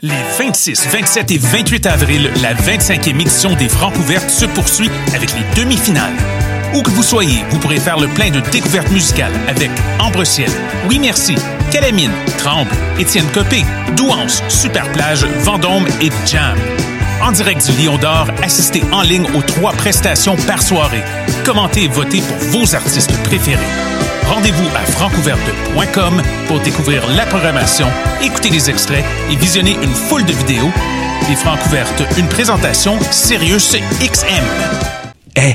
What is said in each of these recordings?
Les 26, 27 et 28 avril, la 25e édition des Francs ouvertes se poursuit avec les demi-finales. Où que vous soyez, vous pourrez faire le plein de découvertes musicales avec Ambre Ciel, Oui Merci, Calamine, Tremble, Étienne Copé, Douance, Superplage, Vendôme et Jam. En direct du Lion d'Or, assistez en ligne aux trois prestations par soirée. Commentez et votez pour vos artistes préférés. Rendez-vous à francouverte.com pour découvrir la programmation, écouter les extraits et visionner une foule de vidéos. Les Francouvertes, une présentation Sirius XM. Eh,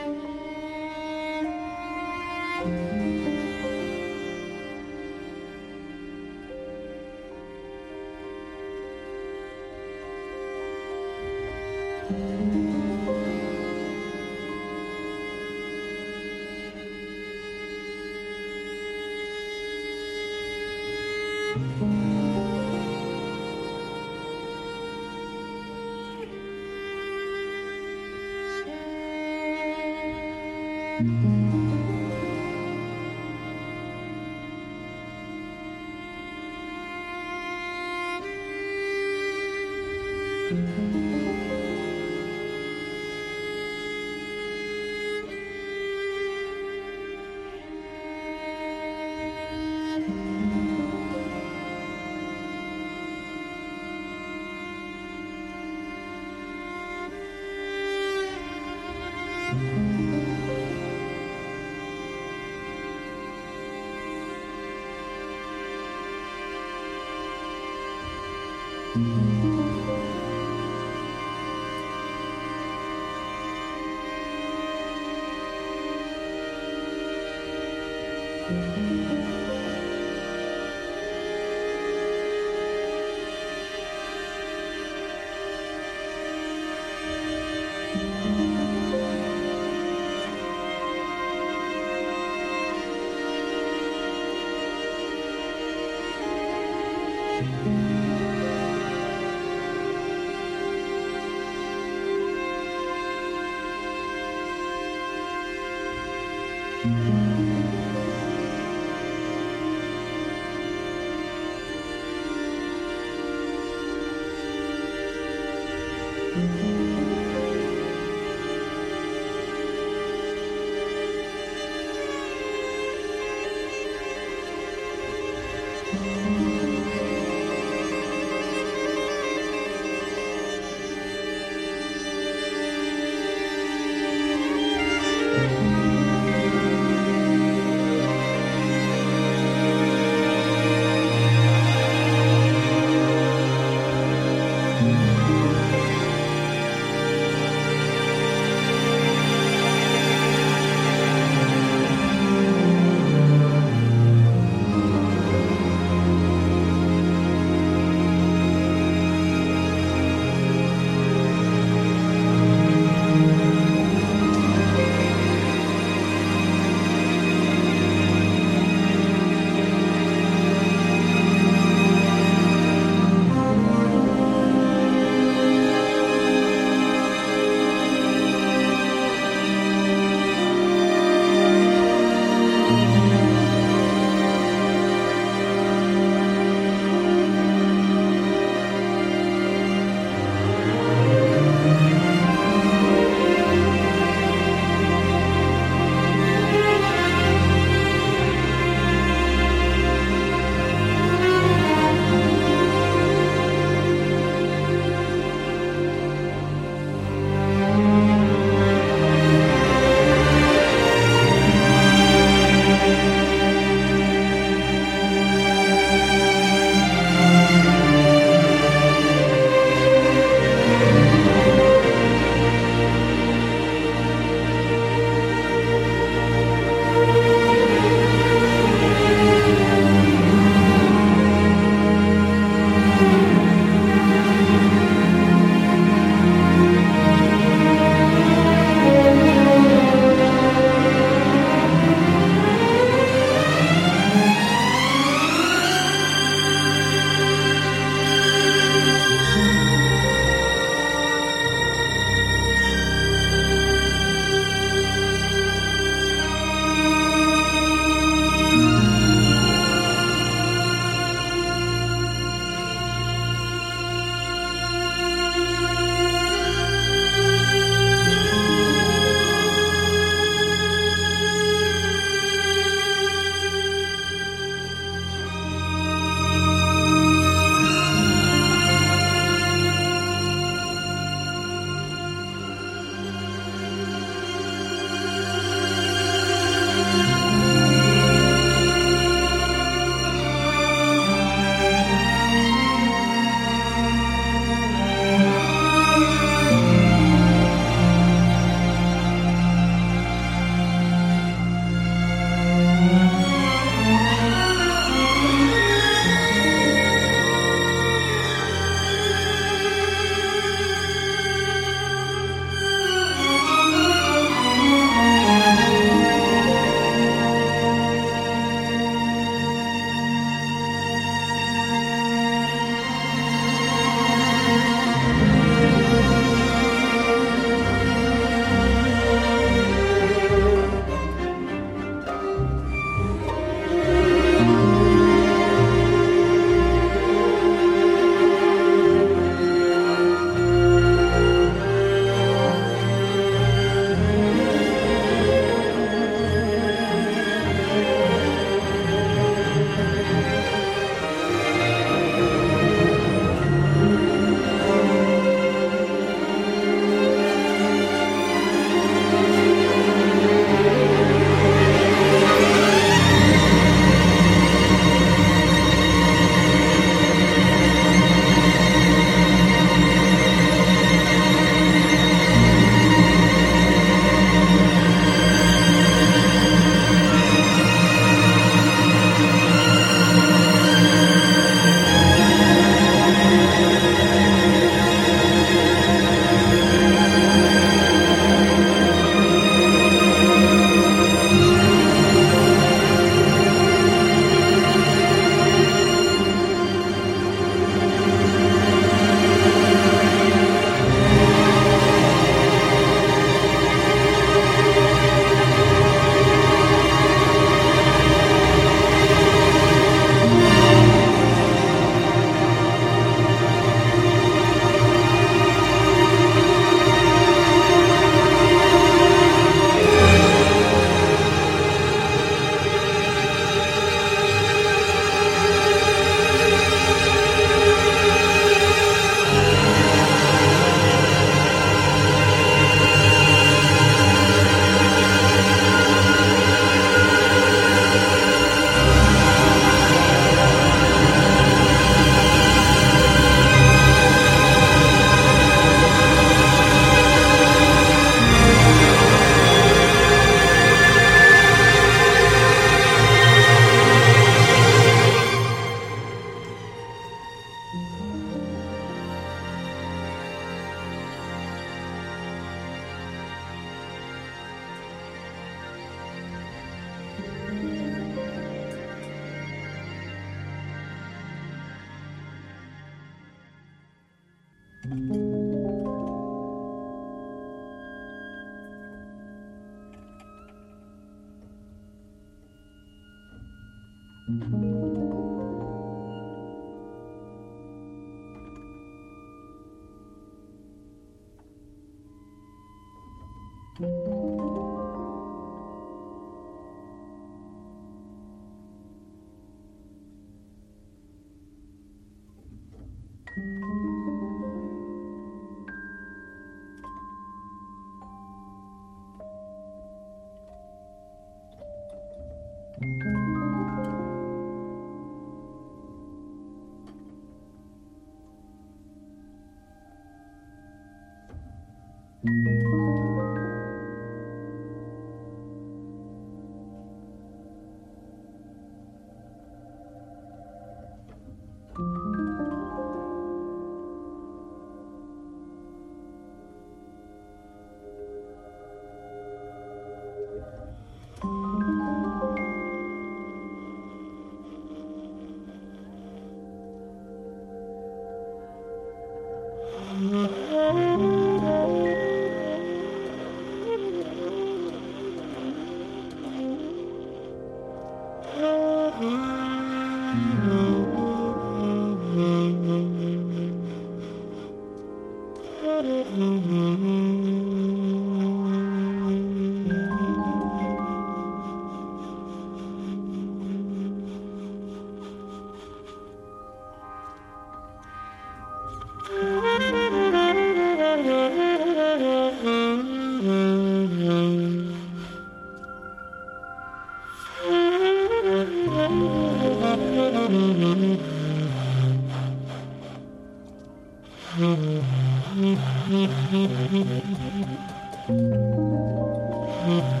Mm-hmm.